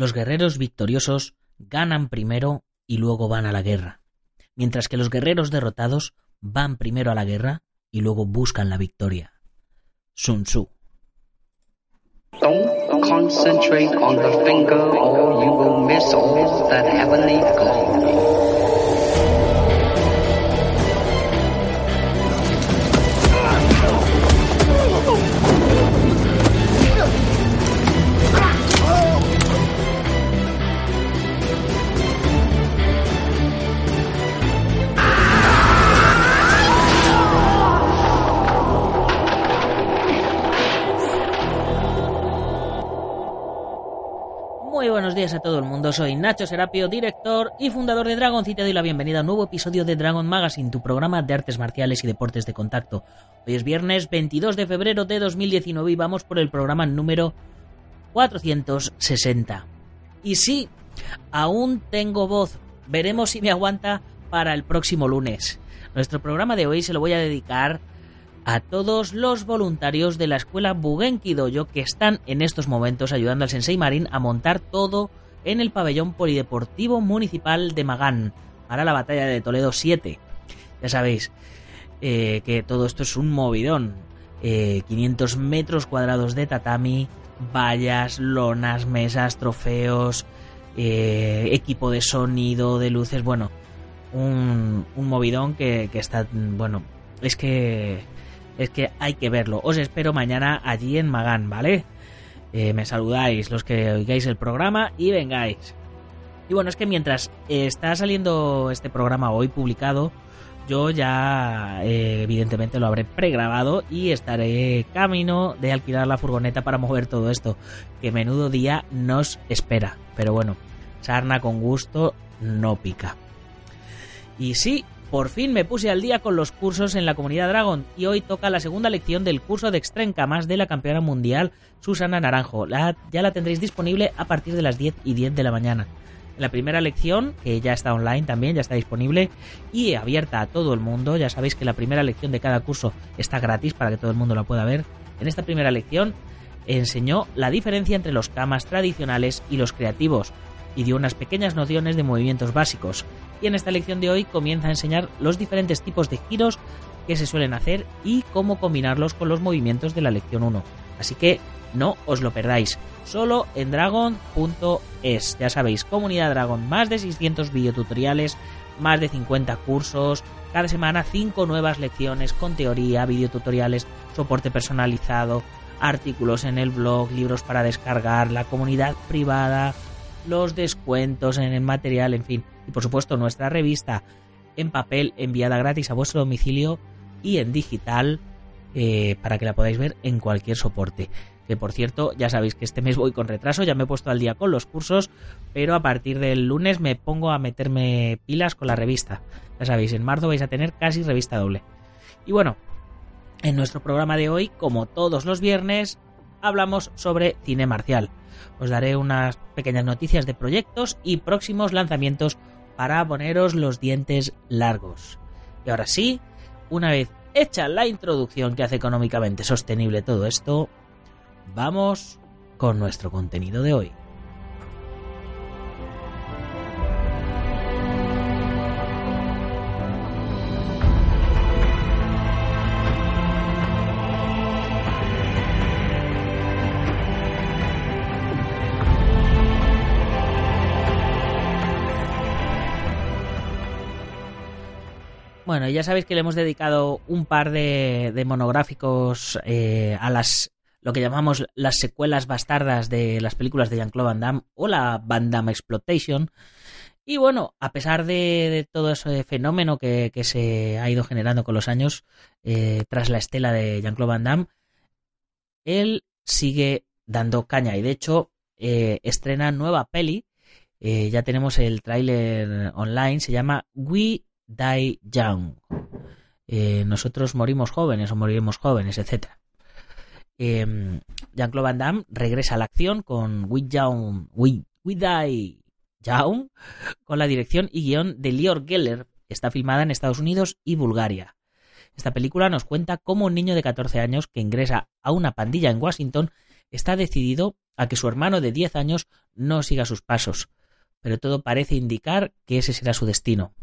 Los guerreros victoriosos ganan primero y luego van a la guerra, mientras que los guerreros derrotados van primero a la guerra y luego buscan la victoria. Sun Tzu. Concentrate on the finger or you will miss that heavenly. A todo el mundo, soy Nacho Serapio, director y fundador de Dragon City. Te doy la bienvenida a un nuevo episodio de Dragon Magazine, tu programa de artes marciales y deportes de contacto. Hoy es viernes 22 de febrero de 2019 y vamos por el programa número 460. Y sí, aún tengo voz, veremos si me aguanta para el próximo lunes. Nuestro programa de hoy se lo voy a dedicar a todos los voluntarios de la escuela Bugenki Dojo que están en estos momentos ayudando al Sensei Marín a montar todo en el pabellón polideportivo municipal de Magán para la batalla de Toledo 7. Ya sabéis eh, que todo esto es un movidón. 500 eh, metros cuadrados de tatami, vallas, lonas, mesas, trofeos, eh, equipo de sonido, de luces, bueno, un, un movidón que, que está, bueno, es que es que hay que verlo. Os espero mañana allí en Magán, ¿vale? Eh, me saludáis los que oigáis el programa y vengáis. Y bueno, es que mientras está saliendo este programa hoy publicado, yo ya eh, evidentemente lo habré pregrabado y estaré camino de alquilar la furgoneta para mover todo esto. Que menudo día nos espera. Pero bueno, sarna con gusto no pica. Y sí, por fin me puse al día con los cursos en la comunidad Dragon y hoy toca la segunda lección del curso de Extreme Camas de la campeona mundial Susana Naranjo. ya la tendréis disponible a partir de las 10 y 10 de la mañana. La primera lección, que ya está online también, ya está disponible y abierta a todo el mundo. Ya sabéis que la primera lección de cada curso está gratis para que todo el mundo la pueda ver. En esta primera lección enseñó la diferencia entre los camas tradicionales y los creativos y dio unas pequeñas nociones de movimientos básicos y en esta lección de hoy comienza a enseñar los diferentes tipos de giros que se suelen hacer y cómo combinarlos con los movimientos de la lección 1. Así que no os lo perdáis, solo en dragon.es. Ya sabéis, comunidad Dragon, más de 600 videotutoriales, más de 50 cursos, cada semana 5 nuevas lecciones con teoría, videotutoriales, soporte personalizado, artículos en el blog, libros para descargar, la comunidad privada, los descuentos en el material, en fin. Y por supuesto nuestra revista en papel enviada gratis a vuestro domicilio y en digital eh, para que la podáis ver en cualquier soporte. Que por cierto, ya sabéis que este mes voy con retraso, ya me he puesto al día con los cursos, pero a partir del lunes me pongo a meterme pilas con la revista. Ya sabéis, en marzo vais a tener casi revista doble. Y bueno, en nuestro programa de hoy, como todos los viernes, hablamos sobre cine marcial os daré unas pequeñas noticias de proyectos y próximos lanzamientos para poneros los dientes largos. Y ahora sí, una vez hecha la introducción que hace económicamente sostenible todo esto, vamos con nuestro contenido de hoy. Bueno, ya sabéis que le hemos dedicado un par de, monográficos eh, a las lo que llamamos las secuelas bastardas de las películas de Jean-Claude Van Damme o la Van Damme Exploitation. Y bueno, a pesar de, todo ese fenómeno que, se ha ido generando con los años eh, tras la estela de Jean-Claude Van Damme, él sigue dando caña y de hecho eh, estrena nueva peli. Ya tenemos el tráiler online. Se llama We Die Young. Eh, nosotros morimos jóvenes o moriremos jóvenes, etc. Jean-Claude Van Damme regresa a la acción con We, Young, We, We Die Young con la dirección y guion de Lior Geller. Está filmada en Estados Unidos y Bulgaria. Esta película nos cuenta cómo un niño de 14 años que ingresa a una pandilla en Washington está decidido a que su hermano de 10 años no siga sus pasos, pero todo parece indicar que ese será su destino.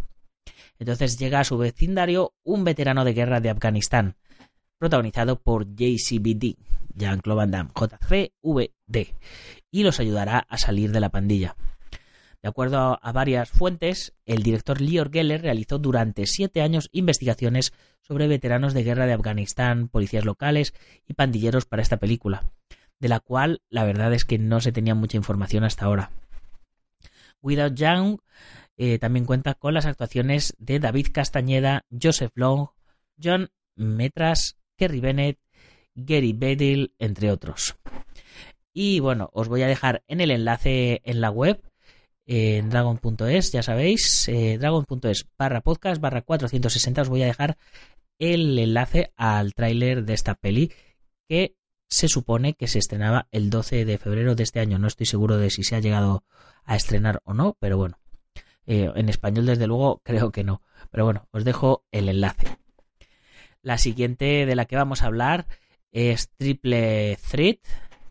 Entonces llega a su vecindario un veterano de guerra de Afganistán, protagonizado por JCVD, Jean-Claude Van Damme, JCVD, y los ayudará a salir de la pandilla. De acuerdo a varias fuentes, el director Lior Geller realizó durante siete años investigaciones sobre veteranos de guerra de Afganistán, policías locales y pandilleros para esta película, de la cual la verdad es que no se tenía mucha información hasta ahora. Without Young eh, también cuenta con las actuaciones de David Castañeda, Joseph Long, John Metras, Kerry Bennett, Gary Bedell, entre otros. Y bueno, os voy a dejar en el enlace en la web en dragon.es, ya sabéis, eh, dragon.es barra podcast barra 460 os voy a dejar el enlace al tráiler de esta peli que se supone que se estrenaba el 12 de febrero de este año. No estoy seguro de si se ha llegado a estrenar o no, pero bueno, eh, en español desde luego creo que no. Pero bueno, os dejo el enlace. La siguiente de la que vamos a hablar es Triple Threat,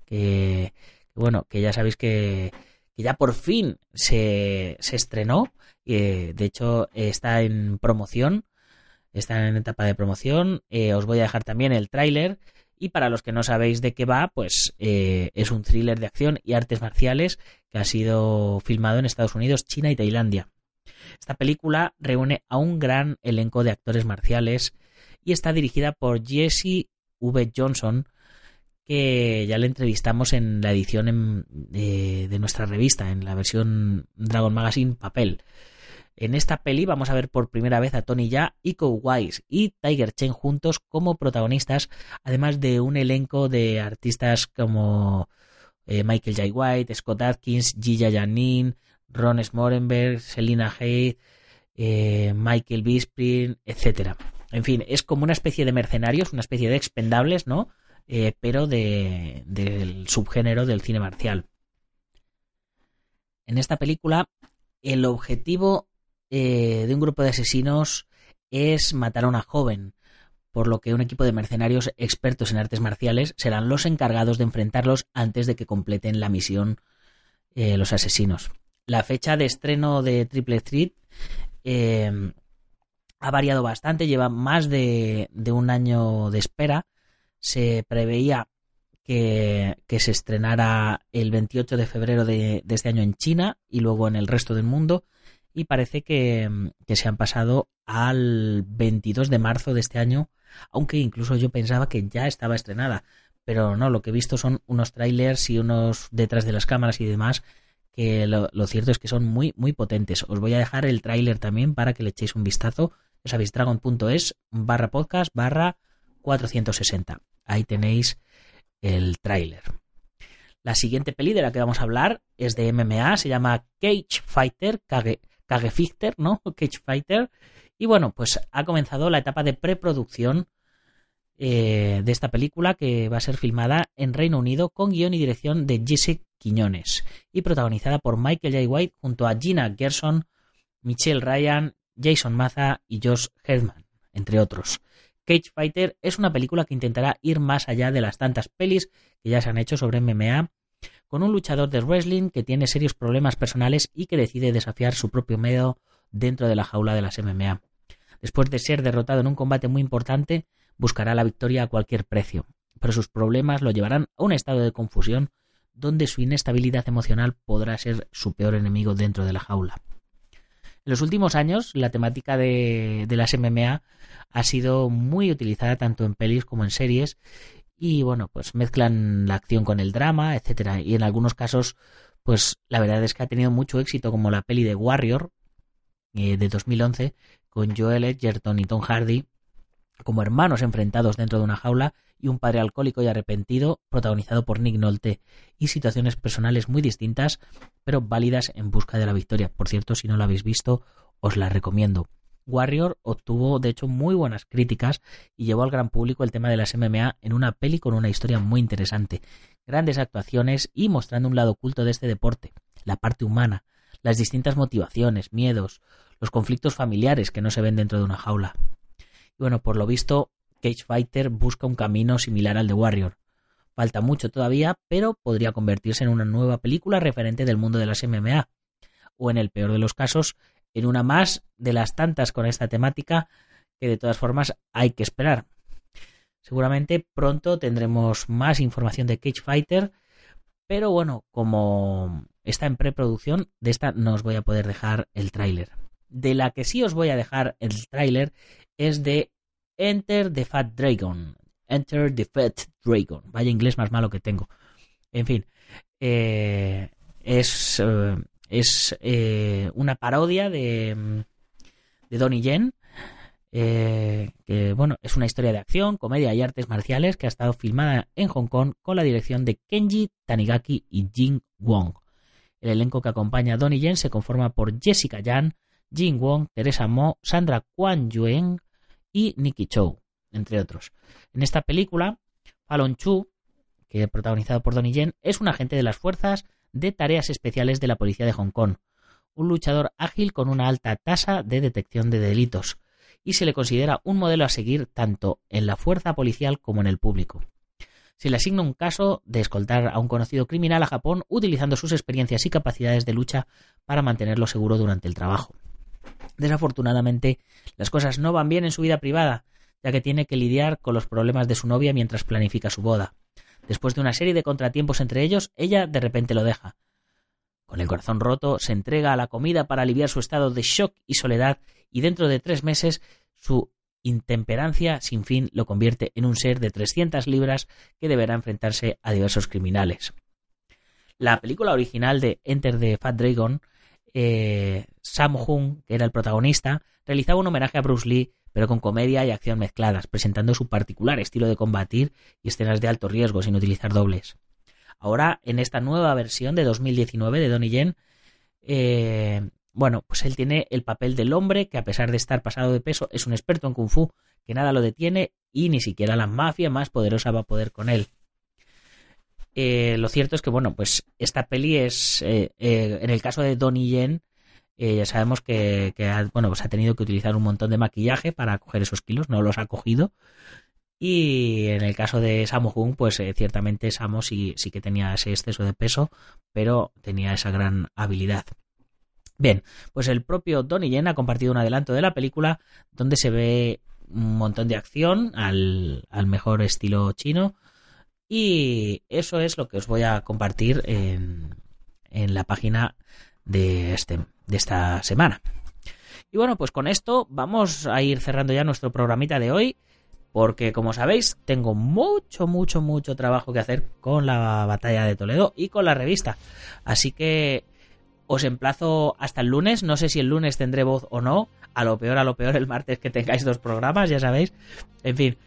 que bueno, que ya sabéis que que ya por fin se, estrenó. Eh, de hecho, está en promoción. Está en etapa de promoción. Eh, os voy a dejar también el tráiler. Y para los que no sabéis de qué va, pues eh, es un thriller de acción y artes marciales que ha sido filmado en Estados Unidos, China y Tailandia. Esta película reúne a un gran elenco de actores marciales y está dirigida por Jesse V. Johnson, que ya le entrevistamos en la edición de, nuestra revista, en la versión Dragon Magazine papel. En esta peli vamos a ver por primera vez a Tony Ya, Iko Wise y Tiger Chen juntos como protagonistas, además de un elenco de artistas como eh, Michael J. White, Scott Atkins, Gilla Janin, Ron Smorenberg, Selina Hayes, eh, Michael Bisping, etc. En fin, es como una especie de mercenarios, una especie de expendables, ¿no? Eh, pero del subgénero del cine marcial. En esta película, el objetivo eh, de un grupo de asesinos es matar a una joven, por lo que un equipo de mercenarios expertos en artes marciales serán los encargados de enfrentarlos antes de que completen la misión eh, los asesinos. La fecha de estreno de Triple Threat ha variado bastante, lleva más de, un año de espera se preveía que, se estrenara el 28 de febrero de, este año en China y luego en el resto del mundo y parece que, se han pasado al 22 de marzo de este año, aunque incluso yo pensaba que ya estaba estrenada, pero no, lo que he visto son unos trailers y unos detrás de las cámaras y demás que lo, cierto es que son muy muy potentes. Os voy a dejar el tráiler también para que le echéis un vistazo. Ya sabéis, dragon.es barra podcast barra 460. Ahí tenéis el tráiler. La siguiente peli de la que vamos a hablar es de MMA, se llama Cage Fighter, Kage, Fighter, ¿no? Cage Fighter. Y bueno, pues ha comenzado la etapa de preproducción eh, de esta película que va a ser filmada en Reino Unido con guion y dirección de Jesse Quiñones y protagonizada por Michael J. White junto a Gina Gerson, Michelle Ryan, Jason Maza y Josh Herdman, entre otros. Cage Fighter es una película que intentará ir más allá de las tantas pelis que ya se han hecho sobre MMA, con un luchador de wrestling que tiene serios problemas personales y que decide desafiar su propio miedo dentro de la jaula de las MMA. Después de ser derrotado en un combate muy importante, buscará la victoria a cualquier precio, pero sus problemas lo llevarán a un estado de confusión donde su inestabilidad emocional podrá ser su peor enemigo dentro de la jaula. En los últimos años, la temática de, las MMA ha sido muy utilizada tanto en pelis como en series y bueno, pues mezclan la acción con el drama, etcétera. Y en algunos casos, pues la verdad es que ha tenido mucho éxito, como la peli de Warrior eh, de 2011 con Joel Edgerton y Tom Hardy, como hermanos enfrentados dentro de una jaula y un padre alcohólico y arrepentido protagonizado por Nick Nolte y situaciones personales muy distintas pero válidas en busca de la victoria. Por cierto, si no la habéis visto, os la recomiendo. Warrior obtuvo de hecho muy buenas críticas y llevó al gran público el tema de las MMA en una peli con una historia muy interesante, grandes actuaciones y mostrando un lado oculto de este deporte, la parte humana, las distintas motivaciones, miedos, los conflictos familiares que no se ven dentro de una jaula. Y bueno, por lo visto, Cage Fighter busca un camino similar al de Warrior. Falta mucho todavía, pero podría convertirse en una nueva película referente del mundo de las MMA, o en el peor de los casos, en una más de las tantas con esta temática que de todas formas hay que esperar. Seguramente pronto tendremos más información de Cage Fighter, pero bueno, como está en preproducción, de esta no os voy a poder dejar el tráiler. De la que sí os voy a dejar el tráiler es de Enter the Fat Dragon. Enter the Fat Dragon. Vaya inglés más malo que tengo. En fin, eh, es, eh, es eh, una parodia de, de Donnie Yen. que bueno, es una historia de acción, comedia y artes marciales que ha estado filmada en Hong Kong con la dirección de Kenji Tanigaki y Jin Wong. El elenco que acompaña a Donnie Yen se conforma por Jessica Yan, Jin Wong, Teresa Mo, Sandra Kwan Yuen, y Nicky Chow, entre otros. En esta película, Fallon Chu, que es protagonizado por Donnie Yen, es un agente de las fuerzas de tareas especiales de la policía de Hong Kong, un luchador ágil con una alta tasa de detección de delitos, y se le considera un modelo a seguir tanto en la fuerza policial como en el público. Se le asigna un caso de escoltar a un conocido criminal a Japón utilizando sus experiencias y capacidades de lucha para mantenerlo seguro durante el trabajo. Desafortunadamente, las cosas no van bien en su vida privada, ya que tiene que lidiar con los problemas de su novia mientras planifica su boda. Después de una serie de contratiempos entre ellos, ella de repente lo deja. Con el corazón roto, se entrega a la comida para aliviar su estado de shock y soledad, y dentro de tres meses su intemperancia sin fin lo convierte en un ser de 300 libras que deberá enfrentarse a diversos criminales. La película original de Enter the Fat Dragon eh, Sam Hung, que era el protagonista, realizaba un homenaje a Bruce Lee, pero con comedia y acción mezcladas, presentando su particular estilo de combatir y escenas de alto riesgo sin utilizar dobles. Ahora, en esta nueva versión de 2019 de Donnie Yen, eh, bueno, pues él tiene el papel del hombre que a pesar de estar pasado de peso es un experto en kung fu, que nada lo detiene y ni siquiera la mafia más poderosa va a poder con él. Eh, lo cierto es que, bueno, pues esta peli es, eh, eh, en el caso de Donnie Yen, ya sabemos que, ha, bueno, pues ha tenido que utilizar un montón de maquillaje para coger esos kilos, no los ha cogido. Y en el caso de Sammo Hung, pues ciertamente Samo sí, sí que tenía ese exceso de peso, pero tenía esa gran habilidad. Bien, pues el propio Donnie Yen ha compartido un adelanto de la película donde se ve un montón de acción al, al mejor estilo chino y eso es lo que os voy a compartir en, en la página de, este, de esta semana. Y bueno, pues con esto vamos a ir cerrando ya nuestro programita de hoy. Porque como sabéis, tengo mucho, mucho, mucho trabajo que hacer con la batalla de Toledo y con la revista. Así que os emplazo hasta el lunes. No sé si el lunes tendré voz o no. A lo peor, a lo peor, el martes que tengáis dos programas, ya sabéis. En fin,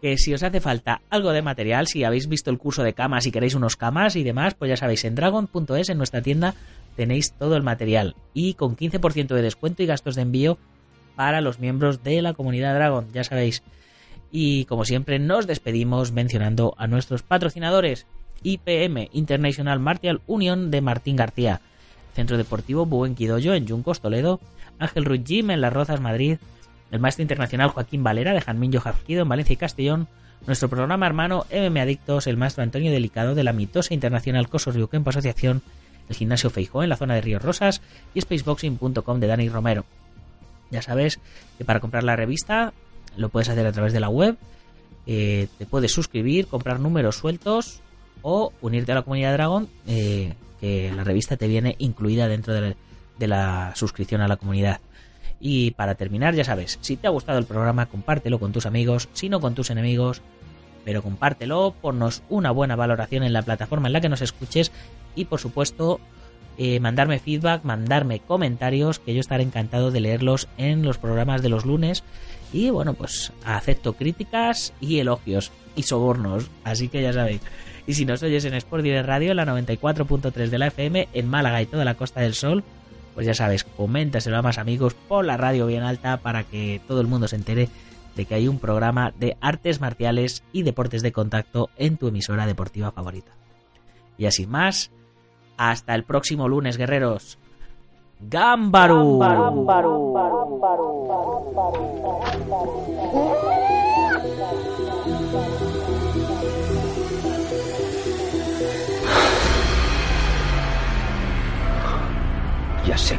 que si os hace falta algo de material, si habéis visto el curso de camas y queréis unos camas y demás, pues ya sabéis, en dragon.es, en nuestra tienda, tenéis todo el material. Y con 15% de descuento y gastos de envío para los miembros de la comunidad Dragon, ya sabéis. Y como siempre, nos despedimos mencionando a nuestros patrocinadores: IPM International Martial Union de Martín García, Centro Deportivo Buenquidoyo en Yuncos, Toledo, Ángel Ruiz Gym en Las Rozas, Madrid el maestro internacional Joaquín Valera de Janminho Jafquido en Valencia y Castellón, nuestro programa hermano MM Adictos, el maestro Antonio Delicado de la mitosa internacional Cosos Rio Kempo Asociación, el gimnasio Feijó en la zona de Ríos Rosas y spaceboxing.com de Dani Romero. Ya sabes que para comprar la revista lo puedes hacer a través de la web, eh, te puedes suscribir, comprar números sueltos o unirte a la comunidad Dragon, eh, que la revista te viene incluida dentro de la suscripción a la comunidad. Y para terminar, ya sabes, si te ha gustado el programa, compártelo con tus amigos, si no con tus enemigos, pero compártelo, ponnos una buena valoración en la plataforma en la que nos escuches y por supuesto eh, mandarme feedback, mandarme comentarios, que yo estaré encantado de leerlos en los programas de los lunes. Y bueno, pues acepto críticas y elogios y sobornos, así que ya sabéis. Y si nos oyes en Sport Direct Radio, la 94.3 de la FM, en Málaga y toda la Costa del Sol, pues ya sabes, coméntaselo a más amigos, por la radio bien alta para que todo el mundo se entere de que hay un programa de artes marciales y deportes de contacto en tu emisora deportiva favorita. Y así más, hasta el próximo lunes, guerreros. ¡Gámbaru! Ya sé